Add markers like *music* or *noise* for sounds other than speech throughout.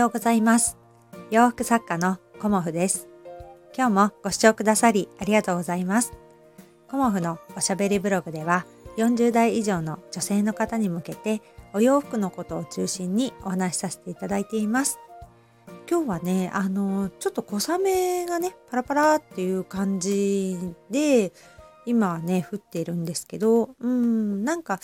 ようございます。洋服作家のコモフです。今日もご視聴くださりありがとうございます。コモフのおしゃべりブログでは40代以上の女性の方に向けてお洋服のことを中心にお話しさせていただいています。今日はねあのちょっと小雨がねパラパラっていう感じで今はね降っているんですけどうんなんか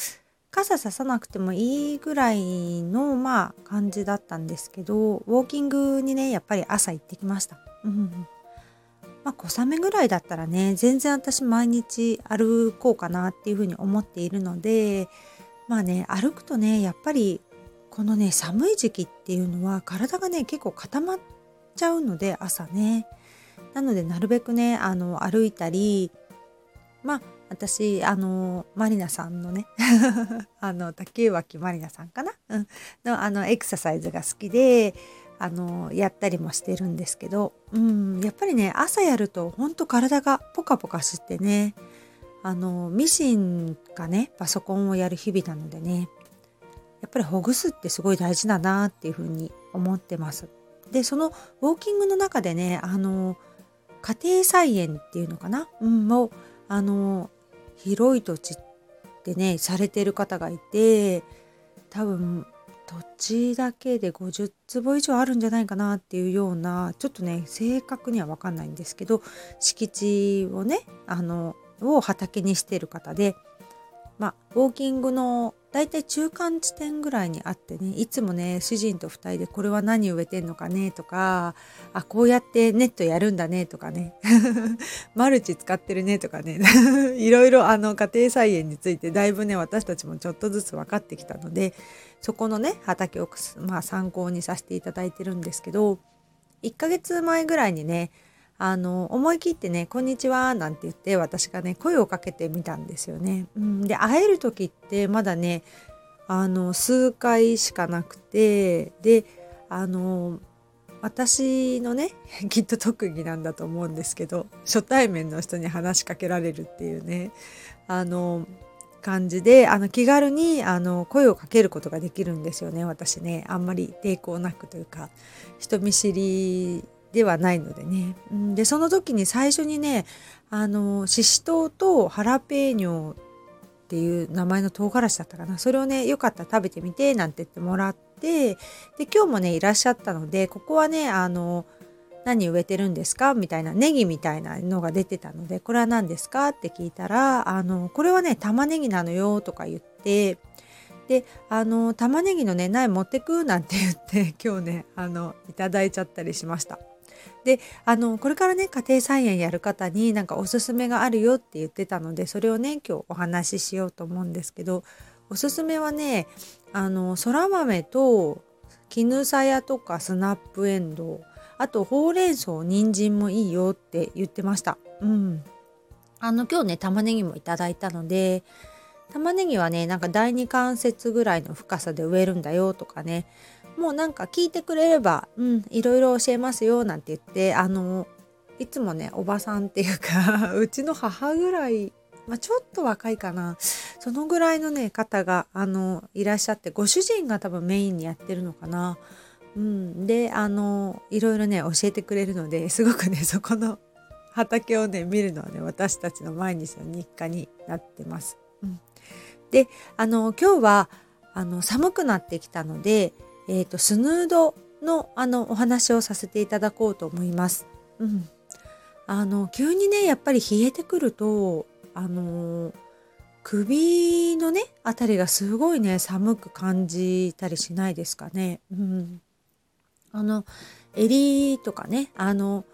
傘ささなくてもいいぐらいのまあ感じだったんですけどウォーキングにねやっぱり朝行ってきました。うんまあ、小雨ぐらいだったらね全然私毎日歩こうかなっていうふうに思っているのでまあね歩くとねやっぱりこのね寒い時期っていうのは体がね結構固まっちゃうので朝ねなのでなるべくねあの歩いたりまあ私あのマリナさんのね *laughs* あの竹脇マリナさんかな、うん、のあのエクササイズが好きであのやったりもしてるんですけど、うん、やっぱりね朝やるとほんと体がポカポカしてねあのミシンかねパソコンをやる日々なのでねやっぱりほぐすってすごい大事だなっていうふうに思ってます。でそのウォーキングの中でねあの家庭菜園っていうのかな、うん、をあの広い土地でねされてる方がいて多分土地だけで50坪以上あるんじゃないかなっていうようなちょっとね正確には分かんないんですけど敷地をねあのを畑にしてる方でまあウォーキングのだいたい中間地点ぐらいにあってねいつもね主人と2人でこれは何植えてんのかねとかあこうやってネットやるんだねとかね。*laughs* マルチ使ってるねとかね。*laughs* いろいろあの家庭菜園についてだいぶね私たちもちょっとずつ分かってきたのでそこのね畑を、まあ、参考にさせていただいてるんですけど1ヶ月前ぐらいにねあの思い切ってね「こんにちは」なんて言って私がね声をかけてみたんですよね。うん、で会える時ってまだねあの数回しかなくてであの私のね *laughs* きっと特技なんだと思うんですけど初対面の人に話しかけられるっていうねあの感じであの気軽にあの声をかけることができるんですよね私ねあんまり抵抗なくというか人見知りではないのでね。でその時に最初にねあのししとうとハラペーニョっていう名前の唐辛子だったかなそれをねよかったら食べてみてなんて言ってもらってで今日もねいらっしゃったのでここはねあの何植えてるんですか？みたいなネギみたいなのが出てたのでこれは何ですか？って聞いたらあのこれはね玉ねぎなのよとか言ってであの玉ねぎのね苗持ってく？なんて言って今日ねあのいただいちゃったりしました。であのこれからね家庭菜園やる方になんかおすすめがあるよって言ってたのでそれをね今日お話ししようと思うんですけどおすすめはねあのそら豆と絹さやとかスナップエンドウあとほうれん草人参もいいよって言ってました。うん、あの今日ね玉ねぎもいただいたので玉ねぎはねなんか第二関節ぐらいの深さで植えるんだよとかねもうなんか聞いてくれれば、うん、いろいろ教えますよなんて言って、あの、いつもね、おばさんっていうか *laughs* うちの母ぐらい、まあ、ちょっと若いかな。そのぐらいのね、方が、あの、いらっしゃって、ご主人が多分メインにやってるのかな。うん。で、あの、いろいろね、教えてくれるので、すごくね、*laughs* そこの畑をね、見るのはね、私たちの毎日の日課になってます。うん、で、あの、今日は、あの、寒くなってきたので、えーと、スヌードのあのお話をさせていただこうと思います。うん、あの急にねやっぱり冷えてくるとあの首のねあたりがすごいね寒く感じたりしないですかね。うん、あの襟とかねあの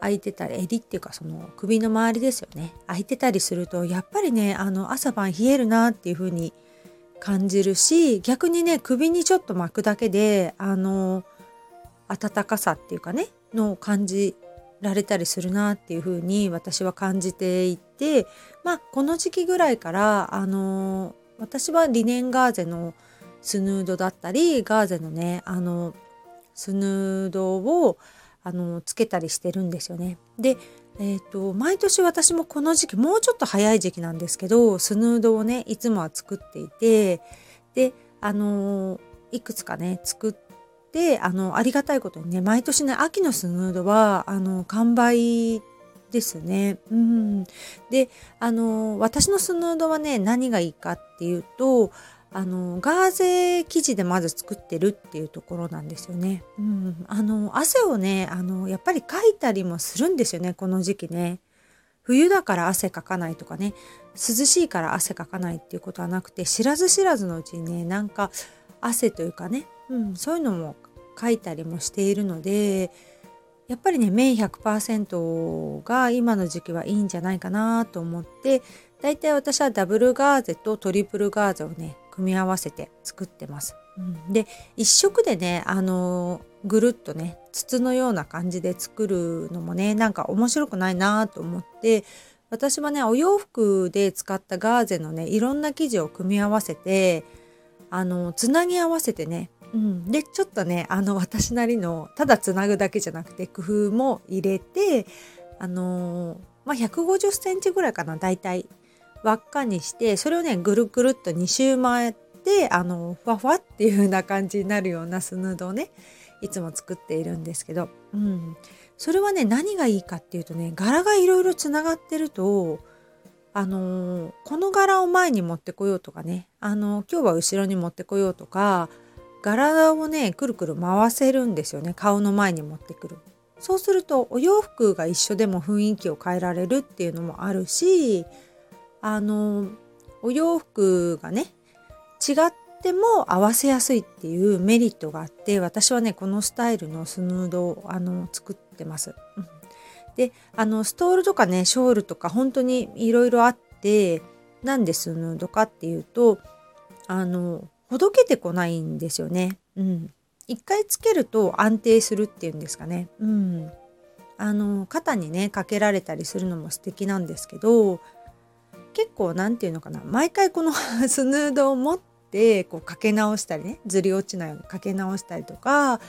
空いてたり襟っていうかその首の周りですよね空いてたりするとやっぱりねあの朝晩冷えるなっていう風に感じるし逆にね首にちょっと巻くだけであの暖かさっていうかねのを感じられたりするなっていう風に私は感じていてまあこの時期ぐらいからあの私はリネンガーゼのスヌードだったりガーゼのねあのスヌードをあのつけたりしてるんですよね。でえーと、毎年私もこの時期もうちょっと早い時期なんですけどスヌードをねいつもは作っていてであのー、いくつかね作っであのありがたいことにね毎年ね秋のスヌードはあの完売ですね。うん、であの私のスヌードはね何がいいかっていうとあのガーゼ生地でまず作ってるっていうところなんですよね。うん、あの汗をねあのやっぱりかいたりもするんですよねこの時期ね。冬だから汗かかないとかね涼しいから汗かかないっていうことはなくて知らず知らずのうちにねなんか汗というかね、うん、そういうのもかいたりもしているのでやっぱりね綿100%が今の時期はいいんじゃないかなと思ってだいたい私はダブルガーゼとトリプルガーゼをね組み合わせて作ってます。うん、で一色でねあのぐるっとね筒のような感じで作るのもねなんか面白くないなと思って私はねお洋服で使ったガーゼのねいろんな生地を組み合わせてあのつなぎ合わせてね、うん、でちょっとねあの私なりのただつなぐだけじゃなくて工夫も入れてあのまあ、150センチぐらいかな大体輪っかにしてそれをねぐるぐるっと2周回ってあのふわふわっていう風な感じになるようなスヌードをねいつも作っているんですけど、うん、それはね何がいいかっていうとね柄がいろいろつながってるとあのー、この柄を前に持ってこようとかね、あのー、今日は後ろに持ってこようとか柄をねくるくる回せるんですよね顔の前に持ってくる。そうするとお洋服が一緒でも雰囲気を変えられるっていうのもあるしあの、お洋服がね違っても合わせやすいっていうメリットがあって私はねこのスタイルのスヌードをあの作ってます。うん、であのストールとかねショールとか本当にいろいろあってなんでスヌードかっていうとあのほどけてこないんですよね。うん、一回つけると安定するっていうんですかね。うん、あの肩にねかけられたりするのも素敵なんですけど結構何て言うのかな。毎回この *laughs* スヌードを持ってこうかけ直したりねずり落ちないようにかけ直したりとか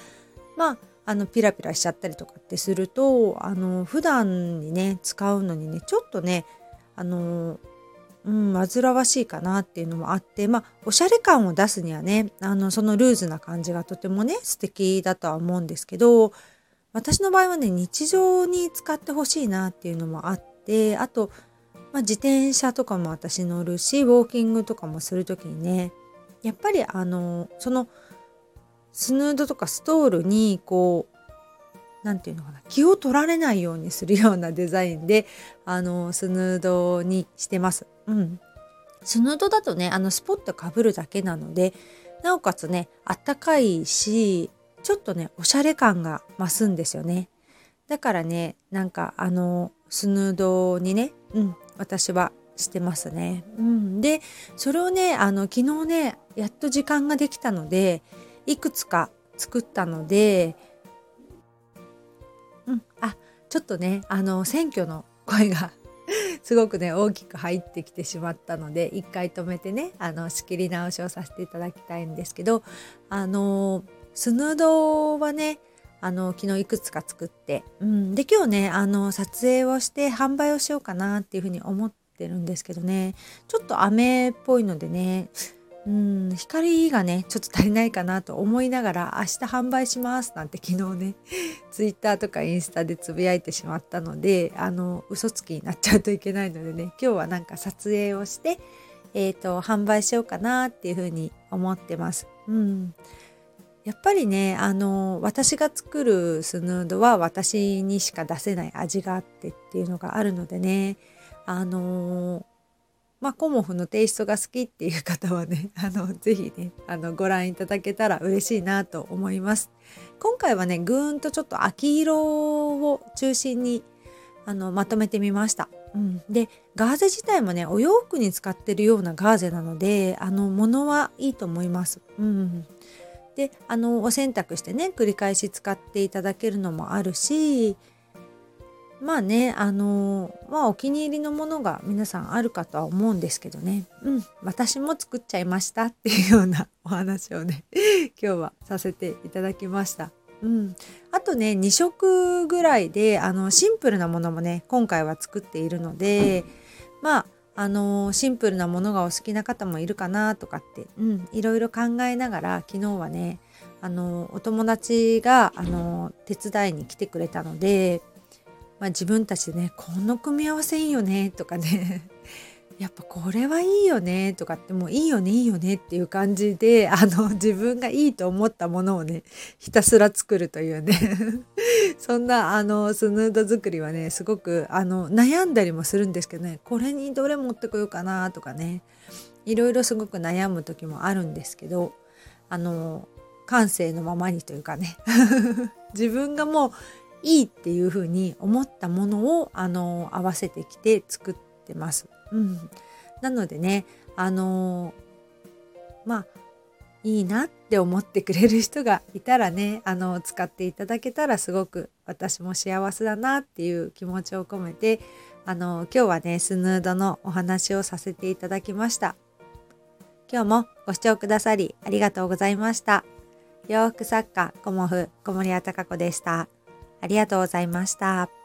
まああのピラピラしちゃったりとかってするとあの普段にね使うのにねちょっとねあのうん煩わしいかなっていうのもあってまあおしゃれ感を出すにはねあのそのルーズな感じがとてもね素敵だとは思うんですけど私の場合はね日常に使ってほしいなっていうのもあってあと、まあ、自転車とかも私乗るしウォーキングとかもする時にねやっぱりあのそのスヌードとかストールにこう何て言うのかな気を取られないようにするようなデザインであのスヌードにしてます。うん、スヌードだとねあのスポットかぶるだけなのでなおかつねあったかいしちょっとねおしゃれ感が増すんですよね。だからねなんかあのスヌードにね、うん、私はしてますね。うん、でそれをねあの昨日ねやっと時間ができたのでいくつか作ったので、うん、あちょっとねあの選挙の声が *laughs* すごくね大きく入ってきてしまったので一回止めてねあの仕切り直しをさせていただきたいんですけどあのスヌードはねあの昨日いくつか作って、うん、で今日ねあの撮影をして販売をしようかなっていうふうに思ってるんですけどね。ちょっと雨っぽいのでねうん光がねちょっと足りないかなと思いながら明日販売しますなんて昨日ね *laughs* ツイッターとかインスタでつぶやいてしまったのであの嘘つきになっちゃうといけないのでね今日はなんか撮影をしてえーと、販売しようかなっていうふうに思ってます。うん、やっぱりねあの私が作るスヌードは私にしか出せない味があってっていうのがあるのでねあのまあ、コモフのテイストが好きっていう方はね、*laughs* あの、ぜひね、あの、ご覧いただけたら嬉しいなと思います。今回はね、ぐーんとちょっと秋色を中心に、あの、まとめてみました。うん、で、ガーゼ自体もね、お洋服に使ってるようなガーゼなので、あの、ものはいいと思います。うん。で、あの、お洗濯してね、繰り返し使っていただけるのもあるし、まあねあのまあお気に入りのものが皆さんあるかとは思うんですけどねうん私も作っちゃいましたっていうようなお話をね *laughs* 今日はさせていただきました。うん、あとね2色ぐらいであのシンプルなものもね今回は作っているのでまああのシンプルなものがお好きな方もいるかなとかって、うん、いろいろ考えながら昨日はねあのお友達があの手伝いに来てくれたので、まあ、自分たちでねこの組み合わせいいよねとかねやっぱこれはいいよねとかってもういいよねいいよねっていう感じで *laughs* あの自分がいいと思ったものをねひたすら作るというね *laughs* そんなあのスヌード作りはねすごくあの悩んだりもするんですけどねこれにどれ持ってこようかなとかねいろいろすごく悩む時もあるんですけどあの感性のままにというかね *laughs* 自分がもういいっていうふうに思ったものをあの合わせてきて作ってます。うん、なのでねあのまあいいなって思ってくれる人がいたらねあの使っていただけたらすごく私も幸せだなっていう気持ちを込めてあの今日はねスヌードのお話をさせていただきました。今日もご視聴くださりありがとうございました。洋服作家コモフ小森屋隆子でした。ありがとうございました。